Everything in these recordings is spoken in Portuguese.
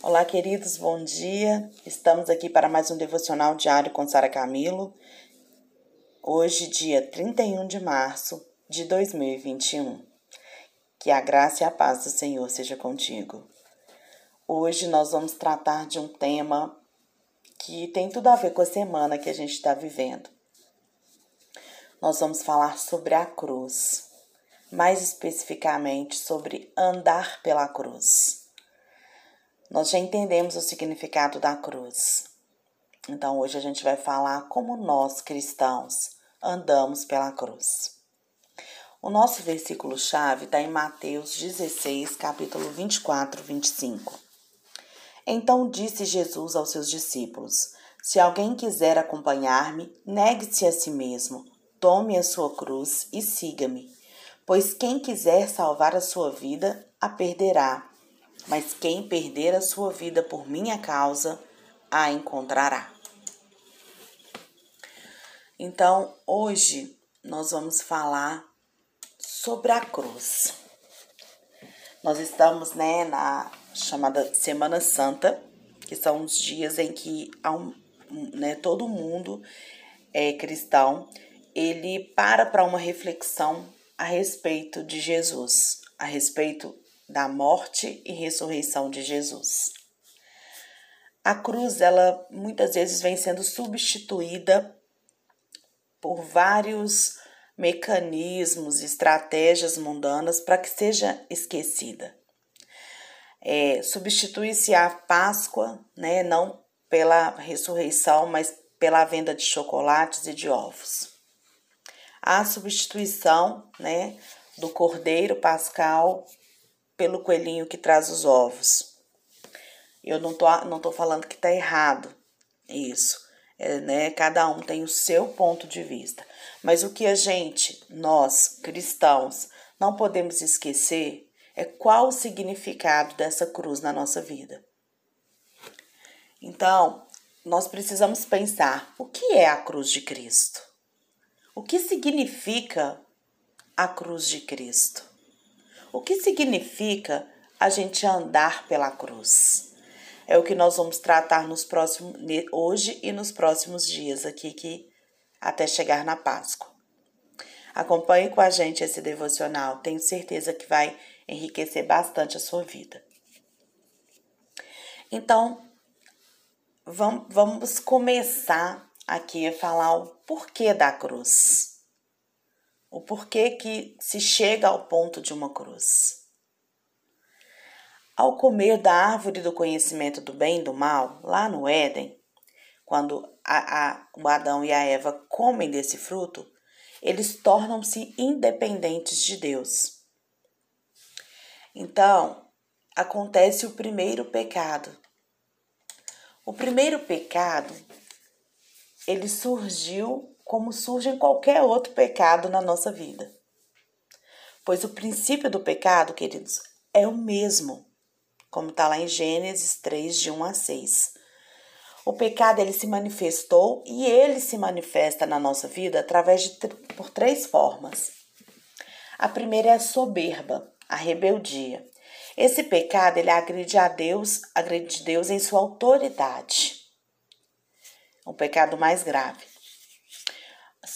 Olá, queridos, bom dia. Estamos aqui para mais um devocional diário com Sara Camilo. Hoje, dia 31 de março de 2021. Que a graça e a paz do Senhor seja contigo. Hoje nós vamos tratar de um tema que tem tudo a ver com a semana que a gente está vivendo. Nós vamos falar sobre a cruz, mais especificamente sobre andar pela cruz. Nós já entendemos o significado da cruz. Então hoje a gente vai falar como nós cristãos andamos pela cruz. O nosso versículo-chave está em Mateus 16, capítulo 24, 25. Então disse Jesus aos seus discípulos: Se alguém quiser acompanhar-me, negue-se a si mesmo, tome a sua cruz e siga-me. Pois quem quiser salvar a sua vida, a perderá mas quem perder a sua vida por minha causa, a encontrará. Então, hoje nós vamos falar sobre a cruz. Nós estamos, né, na chamada Semana Santa, que são os dias em que né, todo mundo é cristão, ele para para uma reflexão a respeito de Jesus, a respeito da morte e ressurreição de Jesus. A cruz, ela muitas vezes vem sendo substituída por vários mecanismos, estratégias mundanas para que seja esquecida. É, Substitui-se a Páscoa, né, não pela ressurreição, mas pela venda de chocolates e de ovos. A substituição né, do cordeiro pascal pelo coelhinho que traz os ovos. Eu não tô, não tô falando que tá errado isso. É, né? Cada um tem o seu ponto de vista. Mas o que a gente, nós cristãos, não podemos esquecer é qual o significado dessa cruz na nossa vida. Então, nós precisamos pensar: o que é a cruz de Cristo? O que significa a cruz de Cristo? O que significa a gente andar pela cruz? É o que nós vamos tratar nos próximos hoje e nos próximos dias aqui que até chegar na Páscoa. Acompanhe com a gente esse devocional, tenho certeza que vai enriquecer bastante a sua vida. Então, vamos começar aqui a falar o porquê da cruz o porquê que se chega ao ponto de uma cruz. Ao comer da árvore do conhecimento do bem e do mal, lá no Éden, quando a, a, o Adão e a Eva comem desse fruto, eles tornam-se independentes de Deus. Então, acontece o primeiro pecado. O primeiro pecado, ele surgiu como surge em qualquer outro pecado na nossa vida. Pois o princípio do pecado, queridos, é o mesmo, como está lá em Gênesis 3, de 1 a 6. O pecado ele se manifestou e ele se manifesta na nossa vida através de por três formas. A primeira é a soberba, a rebeldia. Esse pecado ele agride a Deus, agride Deus em sua autoridade. O pecado mais grave.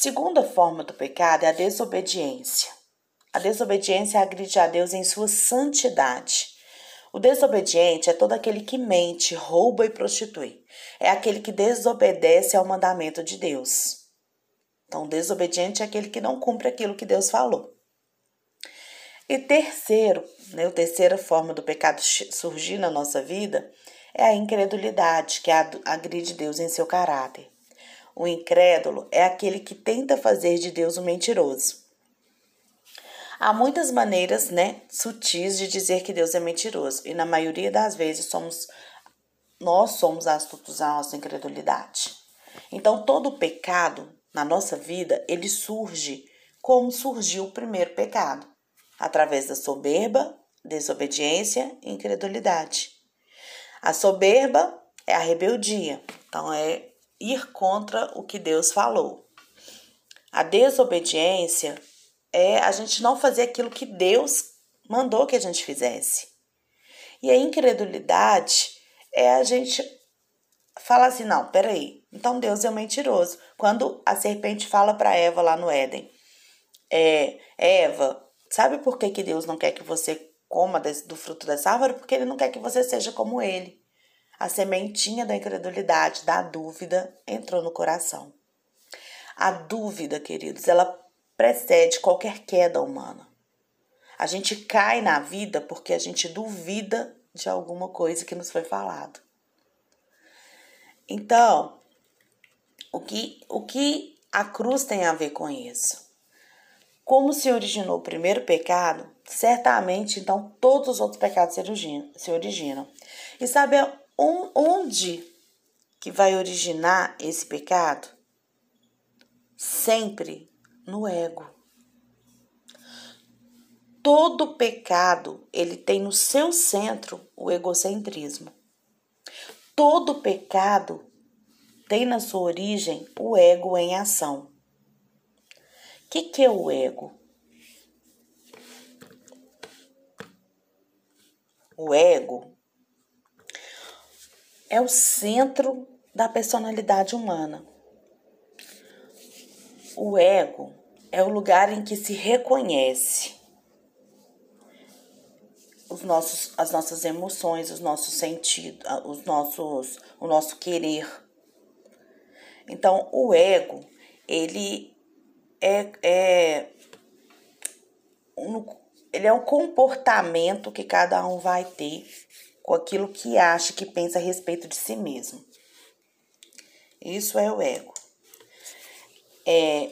Segunda forma do pecado é a desobediência. A desobediência agride a Deus em sua santidade. O desobediente é todo aquele que mente, rouba e prostitui. É aquele que desobedece ao mandamento de Deus. Então, desobediente é aquele que não cumpre aquilo que Deus falou. E terceiro, né, a terceira forma do pecado surgir na nossa vida é a incredulidade, que agride Deus em seu caráter. O incrédulo é aquele que tenta fazer de Deus um mentiroso. Há muitas maneiras, né, sutis de dizer que Deus é mentiroso, e na maioria das vezes somos nós somos astutos à nossa incredulidade. Então, todo pecado na nossa vida, ele surge como surgiu o primeiro pecado, através da soberba, desobediência e incredulidade. A soberba é a rebeldia. Então, é ir contra o que Deus falou. A desobediência é a gente não fazer aquilo que Deus mandou que a gente fizesse. E a incredulidade é a gente falar assim: não, peraí, então Deus é um mentiroso. Quando a serpente fala para Eva lá no Éden, é, Eva, sabe por que, que Deus não quer que você coma do fruto dessa árvore? Porque ele não quer que você seja como ele. A sementinha da incredulidade, da dúvida, entrou no coração. A dúvida, queridos, ela precede qualquer queda humana. A gente cai na vida porque a gente duvida de alguma coisa que nos foi falado. Então, o que, o que a cruz tem a ver com isso? Como se originou o primeiro pecado, certamente então todos os outros pecados se originam. E sabe onde que vai originar esse pecado? Sempre no ego. Todo pecado, ele tem no seu centro o egocentrismo. Todo pecado tem na sua origem o ego em ação. O que, que é o ego? O ego é o centro da personalidade humana. O ego é o lugar em que se reconhece os nossos, as nossas emoções, os nossos sentidos, os nossos, o nosso querer. Então, o ego, ele é, é um, ele é um comportamento que cada um vai ter com aquilo que acha, que pensa a respeito de si mesmo. Isso é o ego. É,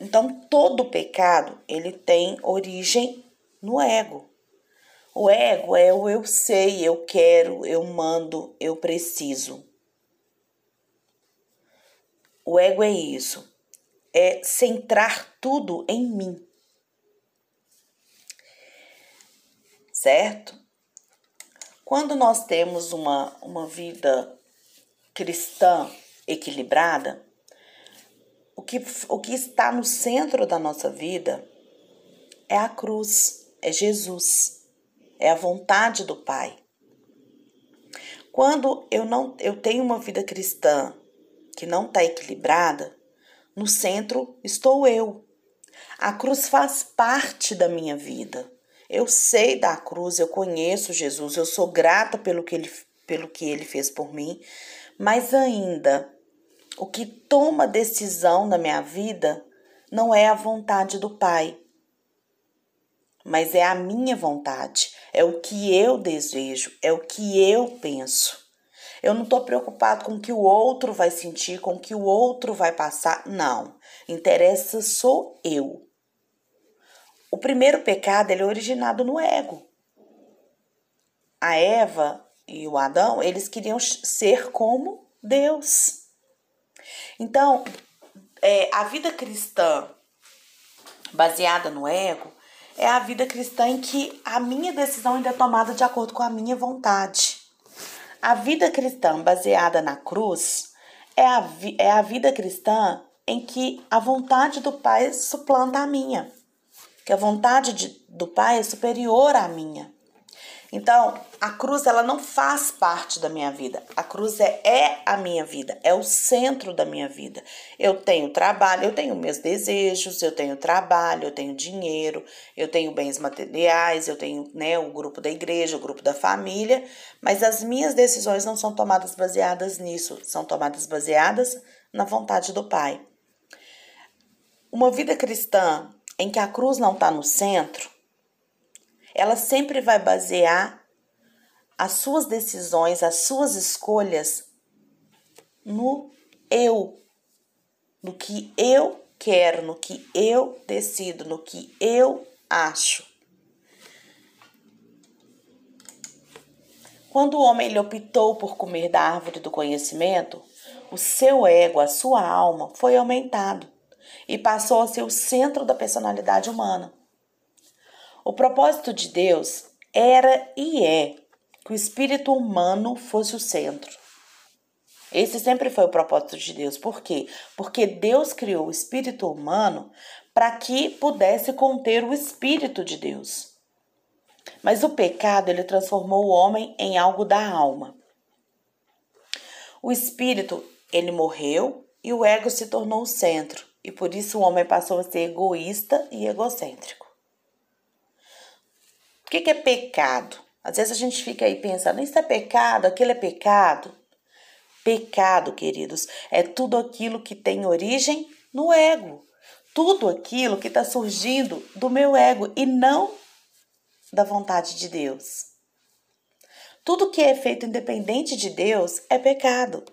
então, todo pecado, ele tem origem no ego. O ego é o eu sei, eu quero, eu mando, eu preciso. O ego é isso. É centrar tudo em mim. Certo? Quando nós temos uma, uma vida cristã equilibrada, o que, o que está no centro da nossa vida é a cruz, é Jesus é a vontade do Pai. Quando eu não eu tenho uma vida cristã que não está equilibrada, no centro estou eu. A cruz faz parte da minha vida. Eu sei da cruz, eu conheço Jesus, eu sou grata pelo que ele, pelo que ele fez por mim, mas ainda o que toma decisão na minha vida não é a vontade do Pai, mas é a minha vontade, é o que eu desejo, é o que eu penso. Eu não estou preocupado com o que o outro vai sentir, com o que o outro vai passar. Não. Interessa sou eu. O primeiro pecado ele é originado no ego. A Eva e o Adão, eles queriam ser como Deus. Então, é, a vida cristã baseada no ego, é a vida cristã em que a minha decisão ainda é tomada de acordo com a minha vontade. A vida cristã baseada na cruz é a, é a vida cristã em que a vontade do Pai suplanta a minha, que a vontade de, do Pai é superior à minha. Então, a cruz ela não faz parte da minha vida. A cruz é, é a minha vida, é o centro da minha vida. Eu tenho trabalho, eu tenho meus desejos, eu tenho trabalho, eu tenho dinheiro, eu tenho bens materiais, eu tenho né, o grupo da igreja, o grupo da família, mas as minhas decisões não são tomadas baseadas nisso, são tomadas baseadas na vontade do Pai. Uma vida cristã em que a cruz não está no centro, ela sempre vai basear as suas decisões, as suas escolhas no eu, no que eu quero, no que eu decido, no que eu acho. Quando o homem optou por comer da árvore do conhecimento, o seu ego, a sua alma, foi aumentado e passou a ser o centro da personalidade humana. O propósito de Deus era e é que o espírito humano fosse o centro. Esse sempre foi o propósito de Deus. Por quê? Porque Deus criou o espírito humano para que pudesse conter o espírito de Deus. Mas o pecado ele transformou o homem em algo da alma. O espírito, ele morreu e o ego se tornou o centro, e por isso o homem passou a ser egoísta e egocêntrico. O que é pecado? Às vezes a gente fica aí pensando, isso é pecado, aquilo é pecado. Pecado, queridos, é tudo aquilo que tem origem no ego. Tudo aquilo que está surgindo do meu ego e não da vontade de Deus. Tudo que é feito independente de Deus é pecado.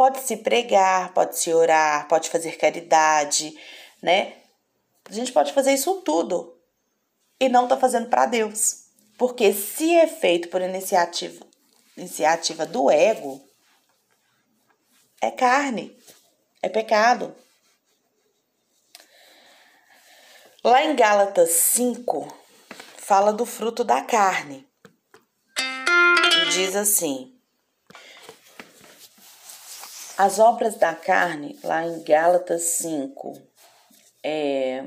Pode-se pregar, pode-se orar, pode fazer caridade, né? A gente pode fazer isso tudo e não está fazendo para Deus. Porque se é feito por iniciativa, iniciativa do ego, é carne, é pecado. Lá em Gálatas 5, fala do fruto da carne. E diz assim: As obras da carne, lá em Gálatas 5, é,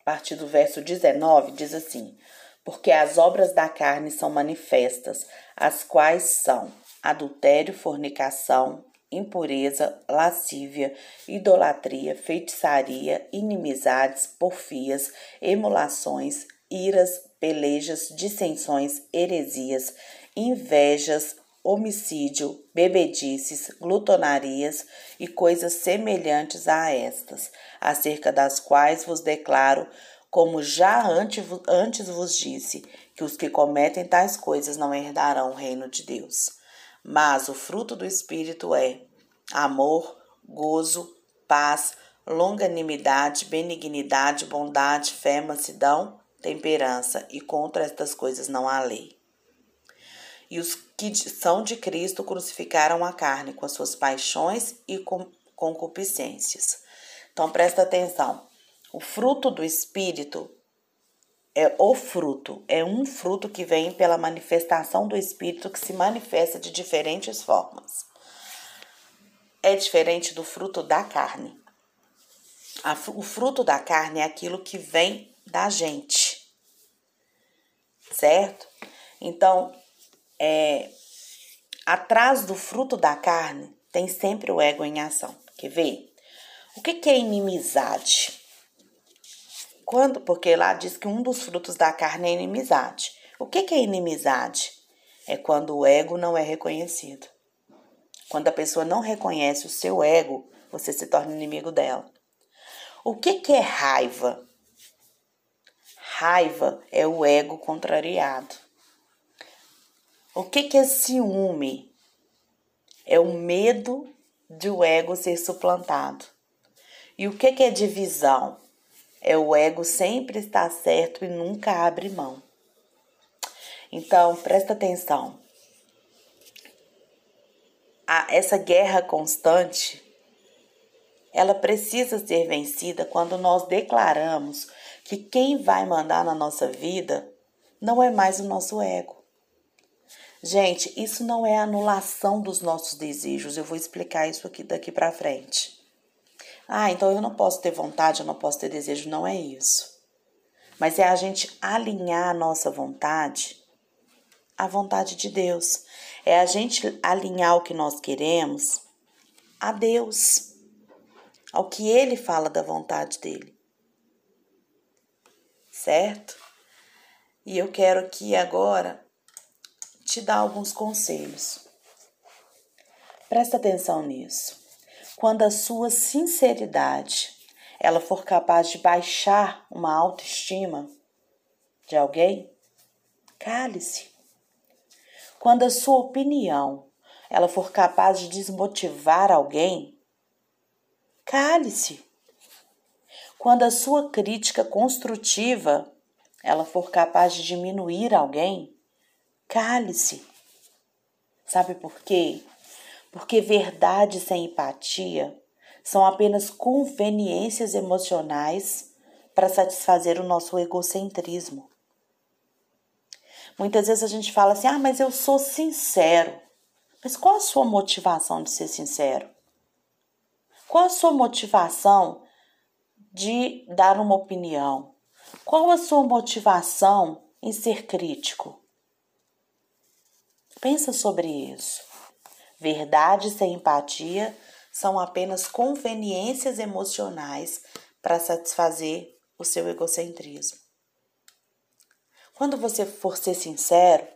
a partir do verso 19, diz assim: Porque as obras da carne são manifestas, as quais são adultério, fornicação, impureza, lascívia, idolatria, feitiçaria, inimizades, porfias, emulações, iras, pelejas, dissensões, heresias, invejas, homicídio, bebedices, glutonarias e coisas semelhantes a estas, acerca das quais vos declaro, como já antes vos disse, que os que cometem tais coisas não herdarão o reino de Deus. Mas o fruto do Espírito é amor, gozo, paz, longanimidade, benignidade, bondade, fé, mansidão, temperança, e contra estas coisas não há lei. E os que são de Cristo crucificaram a carne com as suas paixões e concupiscências. Então presta atenção. O fruto do Espírito é o fruto, é um fruto que vem pela manifestação do Espírito que se manifesta de diferentes formas. É diferente do fruto da carne. o fruto da carne é aquilo que vem da gente, certo? Então, é, atrás do fruto da carne tem sempre o ego em ação. Quer ver? O que, que é inimizade? Quando, porque lá diz que um dos frutos da carne é inimizade. O que, que é inimizade? É quando o ego não é reconhecido. Quando a pessoa não reconhece o seu ego, você se torna inimigo dela. O que, que é raiva? Raiva é o ego contrariado. O que, que é ciúme? É o medo de o ego ser suplantado. E o que, que é divisão? É o ego sempre está certo e nunca abre mão. Então, presta atenção. A, essa guerra constante, ela precisa ser vencida quando nós declaramos que quem vai mandar na nossa vida não é mais o nosso ego. Gente, isso não é anulação dos nossos desejos. Eu vou explicar isso aqui daqui para frente. Ah, então eu não posso ter vontade, eu não posso ter desejo. Não é isso. Mas é a gente alinhar a nossa vontade à vontade de Deus. É a gente alinhar o que nós queremos a Deus, ao que Ele fala da vontade dele. Certo? E eu quero aqui agora te dar alguns conselhos. Presta atenção nisso quando a sua sinceridade ela for capaz de baixar uma autoestima de alguém, cale-se. Quando a sua opinião ela for capaz de desmotivar alguém, cale-se. Quando a sua crítica construtiva ela for capaz de diminuir alguém, cale-se. Sabe por quê? porque verdade sem empatia são apenas conveniências emocionais para satisfazer o nosso egocentrismo. Muitas vezes a gente fala assim: ah, mas eu sou sincero. Mas qual a sua motivação de ser sincero? Qual a sua motivação de dar uma opinião? Qual a sua motivação em ser crítico? Pensa sobre isso. Verdade sem empatia são apenas conveniências emocionais para satisfazer o seu egocentrismo. Quando você for ser sincero,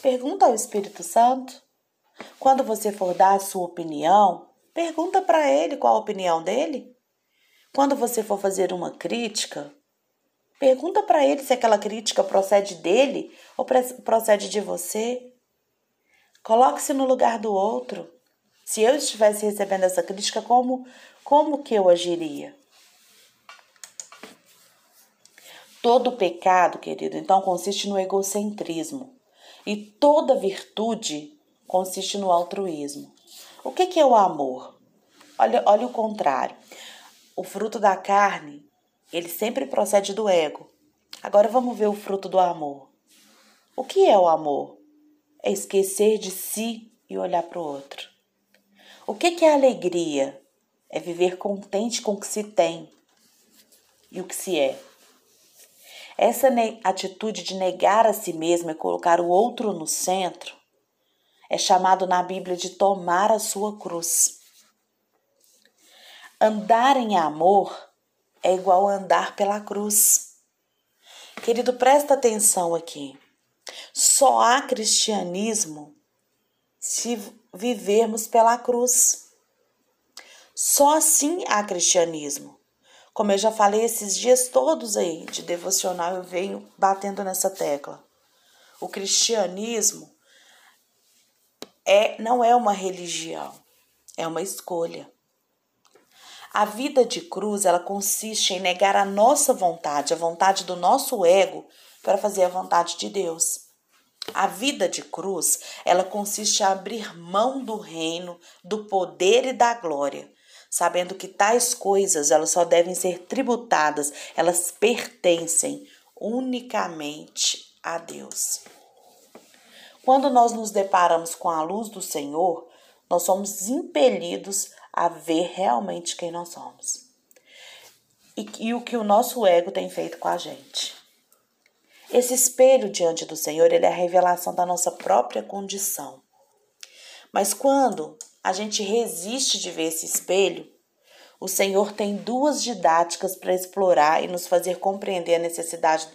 pergunta ao Espírito Santo. Quando você for dar a sua opinião, pergunta para ele qual a opinião dele. Quando você for fazer uma crítica, pergunta para ele se aquela crítica procede dele ou procede de você. Coloque-se no lugar do outro. Se eu estivesse recebendo essa crítica, como como que eu agiria? Todo pecado, querido, então consiste no egocentrismo. E toda virtude consiste no altruísmo. O que, que é o amor? Olha, olha o contrário. O fruto da carne, ele sempre procede do ego. Agora vamos ver o fruto do amor. O que é o amor? É esquecer de si e olhar para o outro. O que, é alegria? É viver contente com o que se tem e o que se é. Essa atitude de negar a si mesmo e colocar o outro no centro é chamado na Bíblia de tomar a sua cruz. Andar em amor é igual a andar pela cruz. Querido, presta atenção aqui. Só há cristianismo se vivermos pela cruz. Só assim há cristianismo. Como eu já falei esses dias todos aí de devocional, eu venho batendo nessa tecla. O cristianismo é não é uma religião, é uma escolha. A vida de cruz, ela consiste em negar a nossa vontade, a vontade do nosso ego, para fazer a vontade de Deus. A vida de cruz, ela consiste em abrir mão do reino, do poder e da glória sabendo que tais coisas elas só devem ser tributadas, elas pertencem unicamente a Deus. Quando nós nos deparamos com a luz do Senhor, nós somos impelidos a ver realmente quem nós somos e, e o que o nosso ego tem feito com a gente. Esse espelho diante do Senhor, ele é a revelação da nossa própria condição. Mas quando a gente resiste de ver esse espelho, o Senhor tem duas didáticas para explorar e nos fazer compreender a necessidade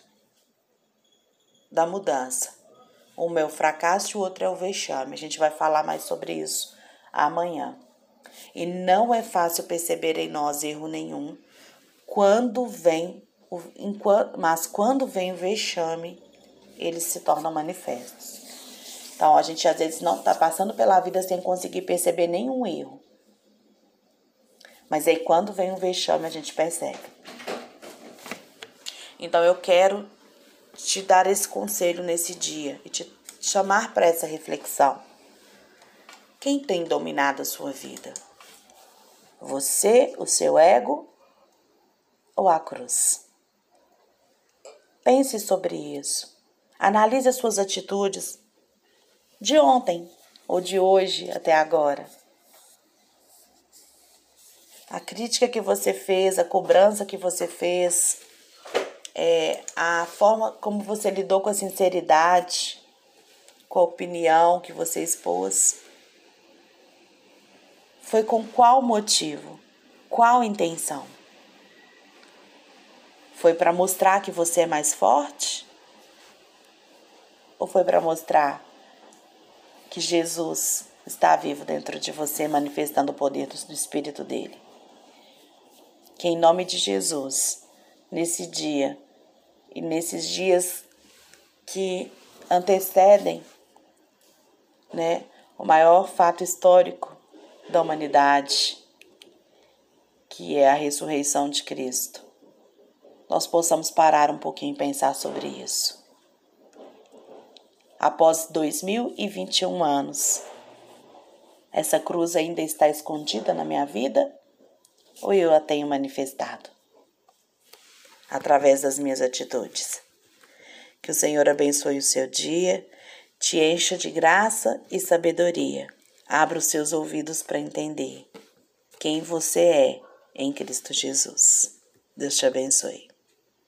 da mudança. Um é o fracasso e o outro é o vexame. A gente vai falar mais sobre isso amanhã. E não é fácil perceber em nós erro nenhum quando vem, mas quando vem o vexame, eles se tornam manifestos. Então, a gente às vezes não está passando pela vida sem conseguir perceber nenhum erro. Mas aí, quando vem um vexame, a gente percebe. Então, eu quero te dar esse conselho nesse dia e te chamar para essa reflexão. Quem tem dominado a sua vida? Você, o seu ego ou a cruz? Pense sobre isso. Analise as suas atitudes de ontem ou de hoje até agora. A crítica que você fez, a cobrança que você fez, é, a forma como você lidou com a sinceridade, com a opinião que você expôs. Foi com qual motivo? Qual intenção? Foi para mostrar que você é mais forte? Ou foi para mostrar que Jesus está vivo dentro de você, manifestando o poder do Espírito dele. Que em nome de Jesus, nesse dia e nesses dias que antecedem né, o maior fato histórico da humanidade, que é a ressurreição de Cristo, nós possamos parar um pouquinho e pensar sobre isso após 2021 anos. Essa cruz ainda está escondida na minha vida ou eu a tenho manifestado? Através das minhas atitudes. Que o Senhor abençoe o seu dia, te encha de graça e sabedoria. Abra os seus ouvidos para entender quem você é em Cristo Jesus. Deus te abençoe.